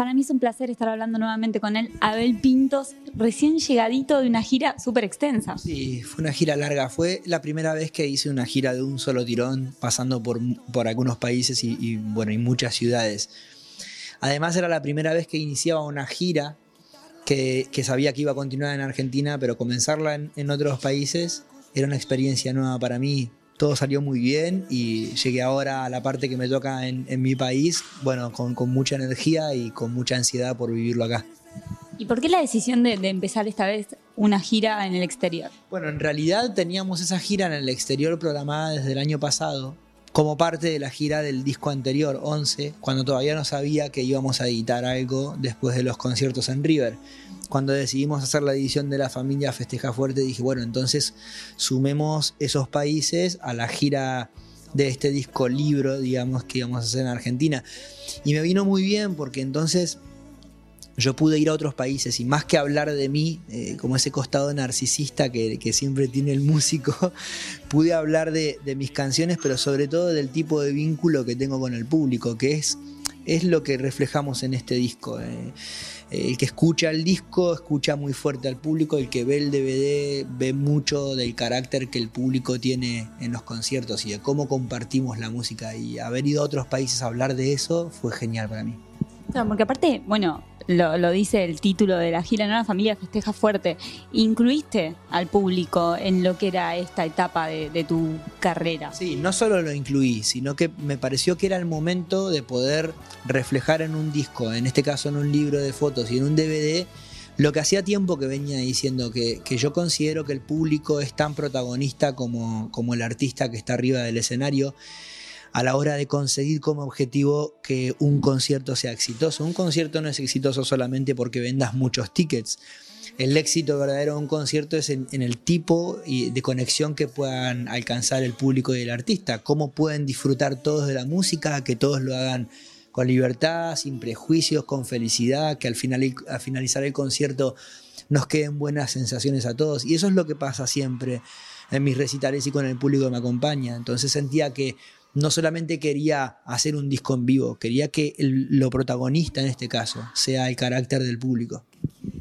Para mí es un placer estar hablando nuevamente con él, Abel Pintos, recién llegadito de una gira súper extensa. Sí, fue una gira larga. Fue la primera vez que hice una gira de un solo tirón, pasando por, por algunos países y, bueno, y muchas ciudades. Además era la primera vez que iniciaba una gira que, sabía que iba a continuar en Argentina, pero comenzarla en otros países era una experiencia nueva para mí todo salió muy bien y llegué ahora a la parte que me toca en, mi país, bueno, con, mucha energía y con mucha ansiedad por vivirlo acá. ¿Y por qué la decisión de, empezar esta vez una gira en el exterior? Bueno, en realidad teníamos esa gira en el exterior programada desde el año pasado, como parte de la gira del disco anterior, 11, cuando todavía no sabía que íbamos a editar algo después de los conciertos en River cuando decidimos hacer la edición de la familia Festeja Fuerte, dije, bueno, entonces sumemos esos países a la gira de este disco libro, digamos, que íbamos a hacer en Argentina. Y me vino muy bien porque entonces yo pude ir a otros países y más que hablar de mí, eh, como ese costado narcisista que, siempre tiene el músico, pude hablar de, mis canciones, pero sobre todo del tipo de vínculo que tengo con el público, que es, es lo que reflejamos en este disco. Eh el que escucha el disco escucha muy fuerte al público, el que ve el DVD ve mucho del carácter que el público tiene en los conciertos y de cómo compartimos la música. Y haber ido a otros países a hablar de eso fue genial para mí. Porque aparte, bueno, lo, dice el título de la gira, ¿no? La familia festeja fuerte. Incluiste al público en lo que era esta etapa de, tu carrera. Sí, no solo lo incluí, sino que me pareció que era el momento de poder reflejar en un disco, en este caso en un libro de fotos y en un DVD, lo que hacía tiempo que venía diciendo, que, que yo considero que el público es tan protagonista como, como el artista que está arriba del escenario a la hora de conseguir como objetivo que un concierto sea exitoso. Un concierto no es exitoso solamente porque vendas muchos tickets. El éxito verdadero de un concierto es en, el tipo de conexión que puedan alcanzar el público y el artista, cómo pueden disfrutar todos de la música, que todos lo hagan con libertad, sin prejuicios, con felicidad, que al, al finalizar el concierto nos queden buenas sensaciones a todos. Y eso es lo que pasa siempre en mis recitales y con el público que me acompaña. Entonces sentía que no solamente quería hacer un disco en vivo, quería que lo protagonista en este caso sea el carácter del público.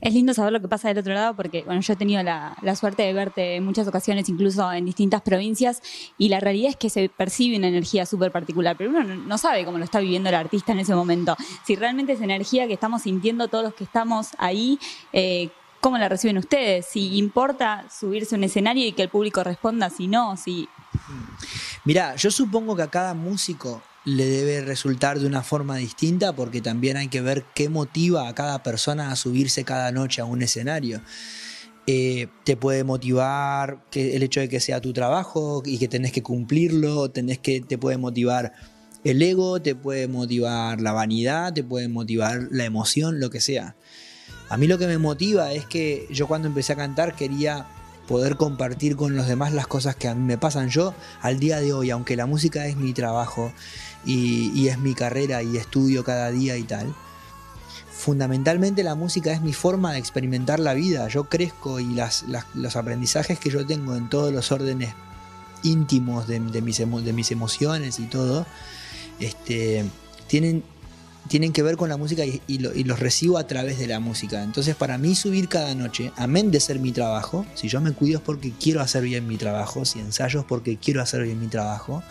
Es lindo saber lo que pasa del otro lado porque, bueno, yo he tenido la, suerte de verte en muchas ocasiones, incluso en distintas provincias, y la realidad es que se percibe una energía súper particular, pero uno no sabe cómo lo está viviendo el artista en ese momento. Si realmente es energía que estamos sintiendo todos los que estamos ahí, eh, ¿cómo la reciben ustedes? Si importa subirse a un escenario y que el público responda, si no, si... Mirá, yo supongo que a cada músico le debe resultar de una forma distinta porque también hay que ver qué motiva a cada persona a subirse cada noche a un escenario. Eh, te puede motivar el hecho de que sea tu trabajo y que tenés que cumplirlo, tenés que, te puede motivar el ego, te puede motivar la vanidad, te puede motivar la emoción, lo que sea. A mí lo que me motiva es que yo cuando empecé a cantar quería poder compartir con los demás las cosas que a mí me pasan. Yo al día de hoy, aunque la música es mi trabajo y, es mi carrera y estudio cada día y tal, fundamentalmente la música es mi forma de experimentar la vida. Yo crezco y los aprendizajes que yo tengo en todos los órdenes íntimos de, mis, de mis, emociones y todo, este, tienen tienen que ver con la música y, los recibo a través de la música. Entonces para mí subir cada noche, amén de ser mi trabajo, si yo me cuido es porque quiero hacer bien mi trabajo, si ensayo es porque quiero hacer bien mi trabajo,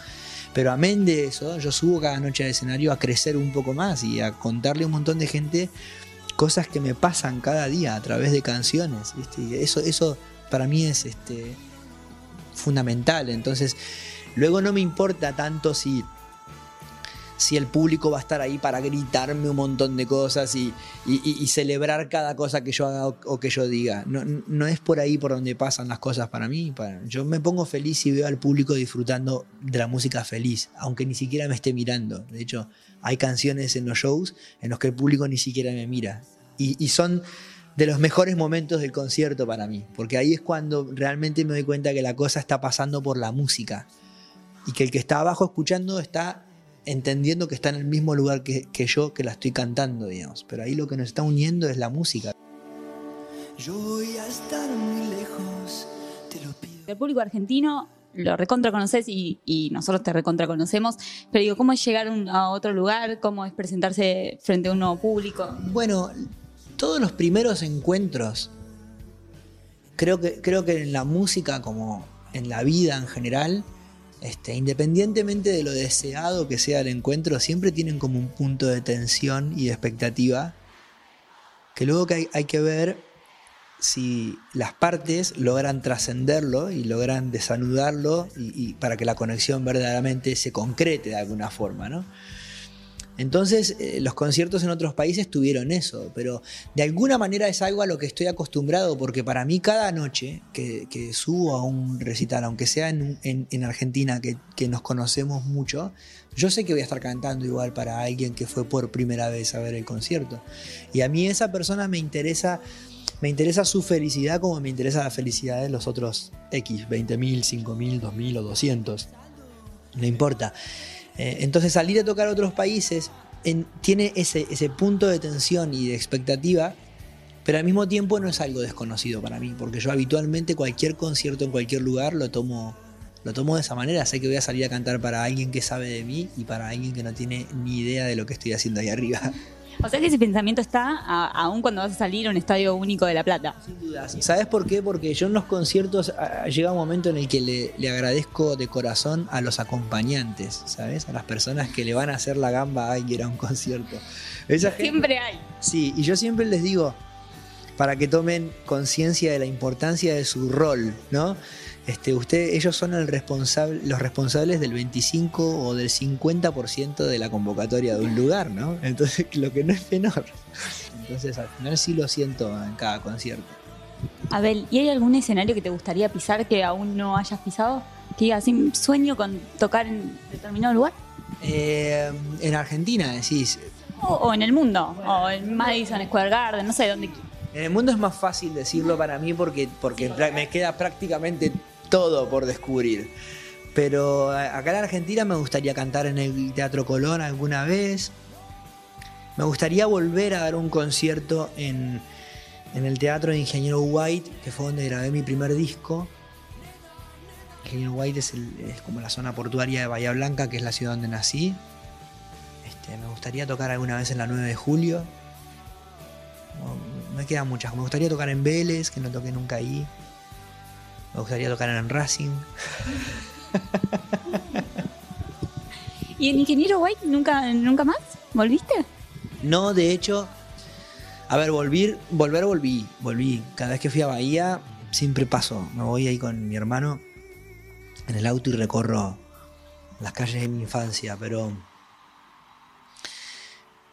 pero amén de eso, yo subo cada noche al escenario a crecer un poco más y a contarle a un montón de gente cosas que me pasan cada día a través de canciones. eso, eso para mí es este, fundamental. Entonces, luego no me importa tanto si si el público va a estar ahí para gritarme un montón de cosas y, celebrar cada cosa que yo haga o, que yo diga. No, no, es por ahí por donde pasan las cosas para mí. yo me pongo feliz y veo al público disfrutando de la música feliz, aunque ni siquiera me esté mirando. De hecho, hay canciones en los shows en los que el público ni siquiera me mira. y son de los mejores momentos del concierto para mí, porque ahí es cuando realmente me doy cuenta que la cosa está pasando por la música y que el que está abajo escuchando está entendiendo que está en el mismo lugar que, yo que la estoy cantando, digamos. Pero ahí lo que nos está uniendo es la música. Yo voy a estar muy lejos, te lo pido. El público argentino lo recontra conoces y, nosotros te recontra conocemos, pero digo, ¿cómo es llegar a otro lugar? ¿Cómo es presentarse frente a un nuevo público? Bueno, todos los primeros encuentros, creo que, creo que en la música como en la vida en general, este, independientemente de lo deseado que sea el encuentro, siempre tienen como un punto de tensión y de expectativa, que luego que hay, que ver si las partes logran trascenderlo y logran desanudarlo y, para que la conexión verdaderamente se concrete de alguna forma, ¿no? Entonces, eh, los conciertos en otros países tuvieron eso, pero de alguna manera es algo a lo que estoy acostumbrado, porque para mí cada noche que, subo a un recital, aunque sea en, Argentina, que, nos conocemos mucho, yo sé que voy a estar cantando igual para alguien que fue por primera vez a ver el concierto. Y a mí esa persona me interesa, me interesa su felicidad como me interesa la felicidad de los otros X, 20.000, 5.000, 2.000 o 200. No importa. Eh, entonces salir a tocar a otros países tiene ese, punto de tensión y de expectativa, pero al mismo tiempo no es algo desconocido para mí, porque yo habitualmente cualquier concierto en cualquier lugar lo tomo, lo tomo de esa manera. Sé que voy a salir a cantar para alguien que sabe de mí y para alguien que no tiene ni idea de lo que estoy haciendo ahí arriba. O sea que ese pensamiento está aún cuando vas a salir a un estadio único de La Plata. Sin duda. ¿Sabes por qué? Porque yo en los conciertos llega un momento en el que le, agradezco de corazón a los acompañantes, ¿sabes? A las personas que le van a hacer la gamba a ir a un concierto. siempre hay. Sí, y yo siempre les digo, para que tomen conciencia de la importancia de su rol, ¿no? Este, usted, ellos son el responsable, los responsables del 25 o del 50% de la convocatoria de un lugar, ¿no? Entonces, lo que no es menor. Entonces, al final sí lo siento en cada concierto. Abel, ¿y hay algún escenario que te gustaría pisar que aún no hayas pisado? Que digas, un sueño con tocar en determinado lugar? Eh, en Argentina, decís. O, en el mundo, o en Madison Square Garden, no sé dónde. En el mundo es más fácil decirlo para mí porque, porque me queda prácticamente todo por descubrir. Pero acá en Argentina me gustaría cantar en el Teatro Colón alguna vez. Me gustaría volver a dar un concierto en, el Teatro de Ingeniero White, que fue donde grabé mi primer disco. Ingeniero White es, como la zona portuaria de Bahía Blanca, que es la ciudad donde nací. Este, me gustaría tocar alguna vez en la 9 de julio. me quedan muchas. Me gustaría tocar en Vélez, que no toqué nunca ahí. Me gustaría tocar en Racing. ¿Y en Ingeniero White nunca, nunca más? ¿Volviste? No, de hecho, a ver, volver, volver volví, volví. Cada vez que fui a Bahía, siempre paso. Me voy ahí con mi hermano en el auto y recorro las calles de mi infancia, pero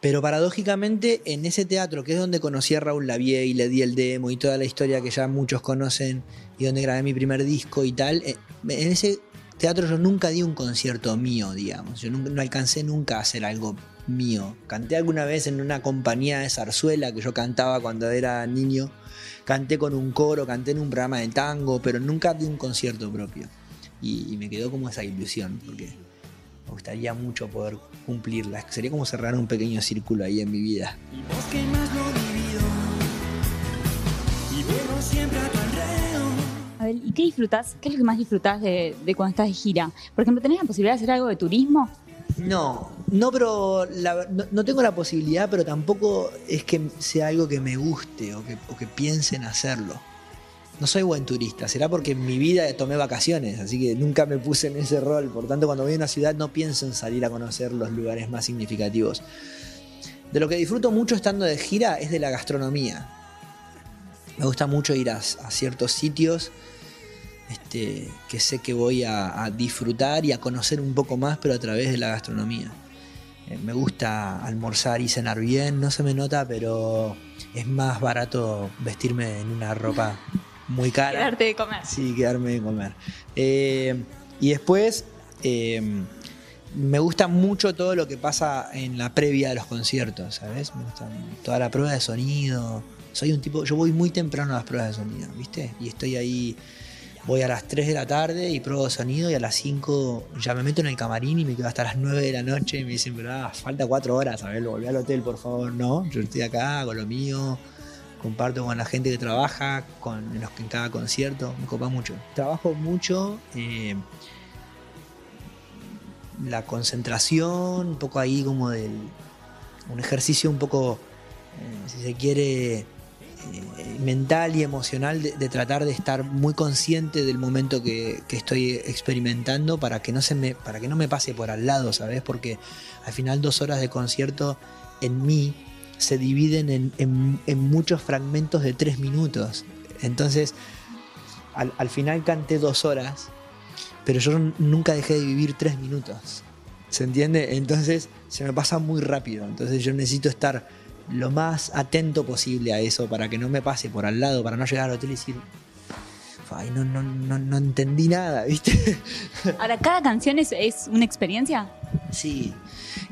pero paradójicamente en ese teatro, que es donde conocí a Raúl Lavie y le di el demo y toda la historia que ya muchos conocen y donde grabé mi primer disco y tal, eh, en ese teatro yo nunca di un concierto mío, digamos. Yo no alcancé nunca a hacer algo mío. Canté alguna vez en una compañía de zarzuela que yo cantaba cuando era niño. Canté con un coro, canté en un programa de tango, pero nunca di un concierto propio. Y, y me quedó como esa ilusión, porque me gustaría mucho poder cumplirla. Sería como cerrar un pequeño círculo ahí en mi vida. A ver, ¿y qué disfrutas? ¿Qué es lo que más disfrutas de, cuando estás de gira? Por ejemplo, ¿tenés la posibilidad de hacer algo de turismo? No, no, pero no, tengo la posibilidad, pero tampoco es que sea algo que me guste o que, o que piense en hacerlo no soy buen turista, será porque en mi vida tomé vacaciones, así que nunca me puse en ese rol, por tanto cuando voy a una ciudad no pienso en salir a conocer los lugares más significativos. De lo que disfruto mucho estando de gira es de la gastronomía. Me gusta mucho ir a, ciertos sitios este, que sé que voy a, disfrutar y a conocer un poco más, pero a través de la gastronomía. Eh, me gusta almorzar y cenar bien, no se me nota, pero es más barato vestirme en una ropa muy cara. Quedarte de comer. Sí, quedarme de comer. Eh, y después, eh, me gusta mucho todo lo que pasa en la previa de los conciertos, ¿sabes? Me gusta toda la prueba de sonido. Soy un tipo, yo voy muy temprano a las pruebas de sonido, ¿viste? Y estoy ahí, voy a las 3 de la tarde y pruebo sonido y a las 5 ya me meto en el camarín y me quedo hasta las 9 de la noche y me dicen, pero ah, falta 4 horas, a ver, volví al hotel, por favor. No, yo estoy acá, hago lo mío comparto con la gente que trabaja, con los que en cada concierto, me copa mucho. Trabajo mucho eh, la concentración, un poco ahí como del. un ejercicio un poco, eh, si se quiere, eh, mental y emocional de, tratar de estar muy consciente del momento que, estoy experimentando para que no se me para que no me pase por al lado sabes porque al final dos horas de concierto en mí se dividen en, muchos fragmentos de tres minutos. Entonces, al, final canté dos horas, pero yo nunca dejé de vivir tres minutos. ¿Se entiende? Entonces se me pasa muy rápido. Entonces yo necesito estar lo más atento posible a eso para que no me pase por al lado, para no llegar al hotel y decir, Ay, no, no, no, no, entendí nada, ¿viste? Ahora, ¿cada canción es, es, una experiencia? Sí,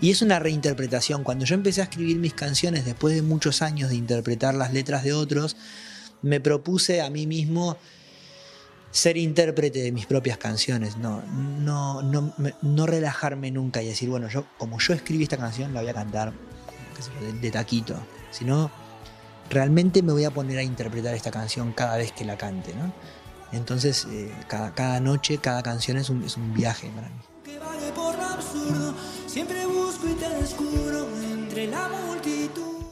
y es una reinterpretación. Cuando yo empecé a escribir mis canciones, después de muchos años de interpretar las letras de otros, me propuse a mí mismo ser intérprete de mis propias canciones, no, relajarme nunca y decir, bueno, yo como yo escribí esta canción la voy a cantar de, de taquito, sino realmente me voy a poner a interpretar esta canción cada vez que la cante. Entonces, eh, cada, noche, cada canción es un viaje para mí.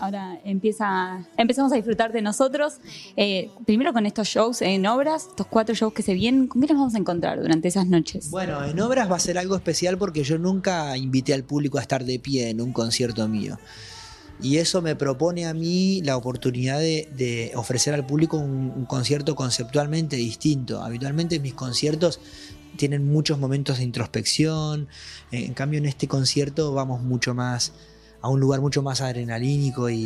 Ahora empieza, empezamos a disfrutar de nosotros. Eh, primero con estos shows en obras, estos cuatro shows que se vienen, ¿con qué nos vamos a encontrar durante esas noches? Bueno, en obras va a ser algo especial porque yo nunca invité al público a estar de pie en un concierto mío. Y eso me propone a mí la oportunidad de, ofrecer al público un, concierto conceptualmente distinto. Habitualmente mis conciertos tienen muchos momentos de introspección, en cambio en este concierto vamos mucho más a un lugar mucho más adrenalínico y,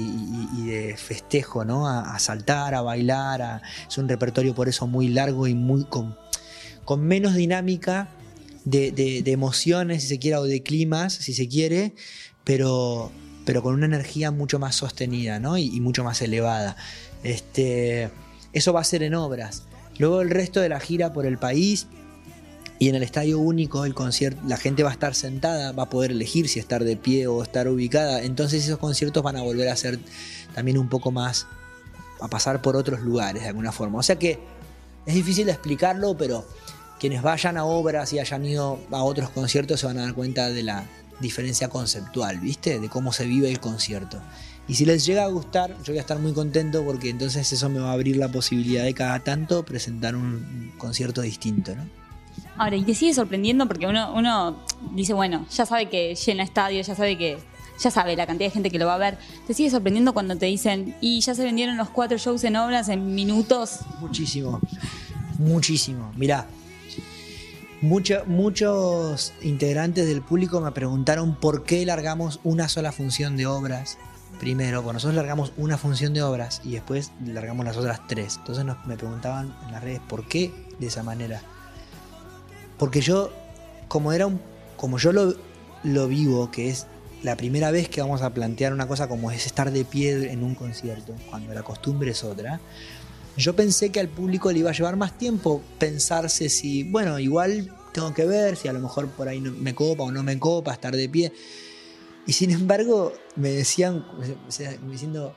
de festejo, ¿no? A, saltar, a bailar, es un repertorio por eso muy largo y muy con, con menos dinámica de, de, emociones, si se quiere, o de climas, si se quiere, pero pero con una energía mucho más sostenida ¿no? y, mucho más elevada. Este, eso va a ser en obras. Luego el resto de la gira por el país y en el estadio único el concierto, la gente va a estar sentada, va a poder elegir si estar de pie o estar ubicada. Entonces esos conciertos van a volver a ser también un poco más, a pasar por otros lugares de alguna forma. O sea que es difícil de explicarlo, pero quienes vayan a obras y hayan ido a otros conciertos se van a dar cuenta de la, diferencia conceptual, ¿viste? De cómo se vive el concierto. Y si les llega a gustar, yo voy a estar muy contento porque entonces eso me va a abrir la posibilidad de cada tanto presentar un concierto distinto, ¿no? Ahora, y te sigue sorprendiendo porque uno, uno dice, bueno, ya sabe que llena estadio, ya sabe que ya sabe la cantidad de gente que lo va a ver. ¿Te sigue sorprendiendo cuando te dicen, y ya se vendieron los cuatro shows en obras en minutos? Muchísimo, muchísimo. Mirá, muchos integrantes del público me preguntaron por qué largamos una sola función de obras. Primero, bueno, nosotros largamos una función de obras y después largamos las otras tres. Entonces me preguntaban en las redes por qué de esa manera. Porque yo, como era un, como yo lo, lo vivo, que es la primera vez que vamos a plantear una cosa como es estar de pie en un concierto, cuando la costumbre es otra. Yo pensé que al público le iba a llevar más tiempo pensarse si, bueno, igual tengo que ver si a lo mejor por ahí me copa o no me copa estar de pie. Y sin embargo, me decían, me diciendo,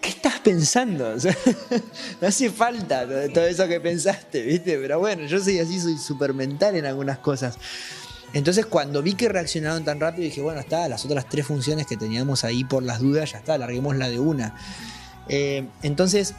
¿qué estás pensando? no hace falta todo eso que pensaste, ¿viste? Pero bueno, yo soy así, soy súper mental en algunas cosas. Entonces, cuando vi que reaccionaron tan rápido, dije, bueno, está, las otras tres funciones que teníamos ahí por las dudas, ya está, larguemos la de una. Eh, entonces,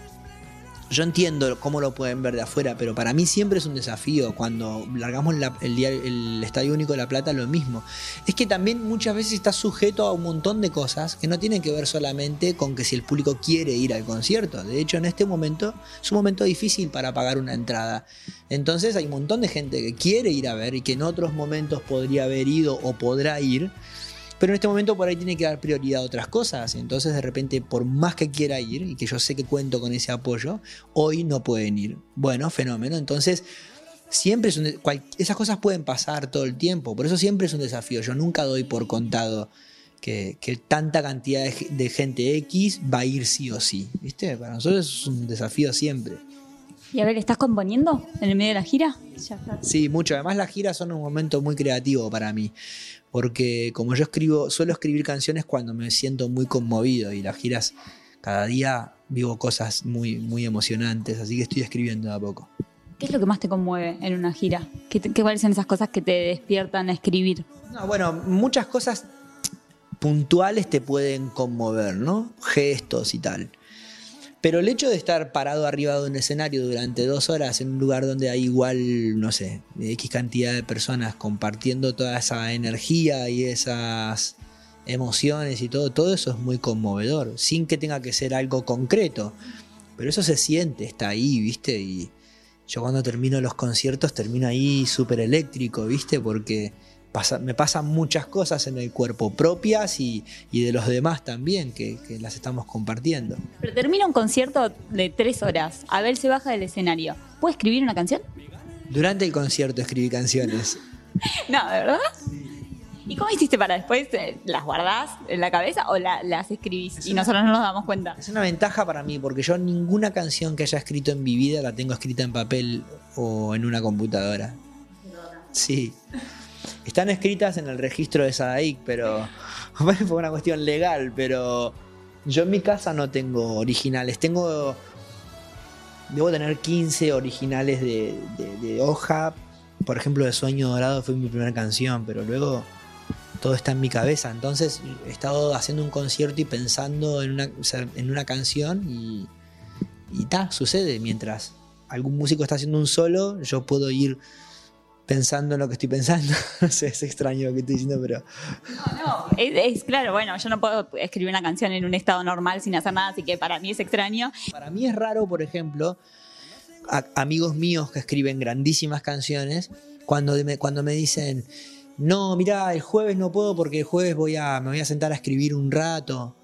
yo entiendo cómo lo pueden ver de afuera, pero para mí siempre es un desafío. Cuando largamos el, día, el Estadio Único de La Plata, lo mismo. Es que también muchas veces está sujeto a un montón de cosas que no tienen que ver solamente con que si el público quiere ir al concierto. De hecho, en este momento es un momento difícil para pagar una entrada. Entonces hay un montón de gente que quiere ir a ver y que en otros momentos podría haber ido o podrá ir pero en este momento por ahí tiene que dar prioridad a otras cosas. Entonces de repente, por más que quiera ir, y que yo sé que cuento con ese apoyo, hoy no pueden ir. Bueno, fenómeno. Entonces, siempre es un, esas cosas pueden pasar todo el tiempo. Por eso siempre es un desafío. Yo nunca doy por contado que, tanta cantidad de, gente X va a ir sí o sí. ¿Viste? Para nosotros es un desafío siempre. Y a ver, ¿estás componiendo en el medio de la gira? Sí, mucho. Además las giras son un momento muy creativo para mí porque como yo escribo, suelo escribir canciones cuando me siento muy conmovido y las giras cada día vivo cosas muy, muy emocionantes, así que estoy escribiendo de a poco. ¿Qué es lo que más te conmueve en una gira? ¿Qué, qué cuáles son esas cosas que te despiertan a escribir? No, bueno, muchas cosas puntuales te pueden conmover, ¿no? Gestos y tal. Pero el hecho de estar parado arriba de un escenario durante dos horas en un lugar donde hay igual, no sé, X cantidad de personas compartiendo toda esa energía y esas emociones y todo, todo eso es muy conmovedor, sin que tenga que ser algo concreto. Pero eso se siente, está ahí, ¿viste? Y yo cuando termino los conciertos termino ahí súper eléctrico, ¿viste? Porque me pasan muchas cosas en el cuerpo propias y, de los demás también, que, las estamos compartiendo. Pero termina un concierto de tres horas, Abel se baja del escenario. ¿Puede escribir una canción? Durante el concierto escribí canciones. no, ¿de verdad? ¿Y cómo hiciste para después? Eh, ¿Las guardás en la cabeza o las escribís y nosotros no nos damos cuenta? Es una ventaja para mí porque yo ninguna canción que haya escrito en mi vida la tengo escrita en papel o en una computadora. Sí. Están escritas en el registro de Sadaic, pero fue una cuestión legal, pero yo en mi casa no tengo originales. Tengo. Debo tener 15 originales de, hoja. Por ejemplo, de Sueño Dorado fue mi primera canción, pero luego todo está en mi cabeza. Entonces he estado haciendo un concierto y pensando en una, en una canción y, y ta, sucede. Mientras algún músico está haciendo un solo, yo puedo ir pensando en lo que estoy pensando. no sé, es extraño lo que estoy diciendo, pero. No, no, es, claro, bueno, yo no puedo escribir una canción en un estado normal sin hacer nada, así que para mí es extraño. Para mí es raro, por ejemplo, amigos míos que escriben grandísimas canciones, cuando me, cuando me dicen, no, mira, el jueves no puedo porque el jueves voy a, me voy a sentar a escribir un rato.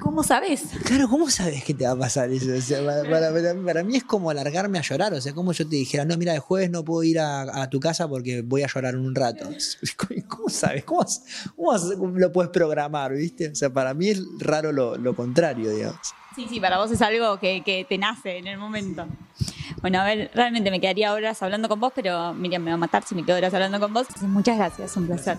¿Cómo sabes? Claro, ¿cómo sabes que te va a pasar eso? para, mí es como alargarme a llorar. O sea, como yo te dijera, no, mira, el jueves no puedo ir a, tu casa porque voy a llorar un rato. ¿Cómo sabes? ¿Cómo, lo puedes programar, viste? O sea, para mí es raro lo, contrario, digamos. Sí, sí, para vos es algo que, te nace en el momento. Bueno, a ver, realmente me quedaría horas hablando con vos, pero Miriam me va a matar si me quedo horas hablando con vos. muchas gracias, un placer.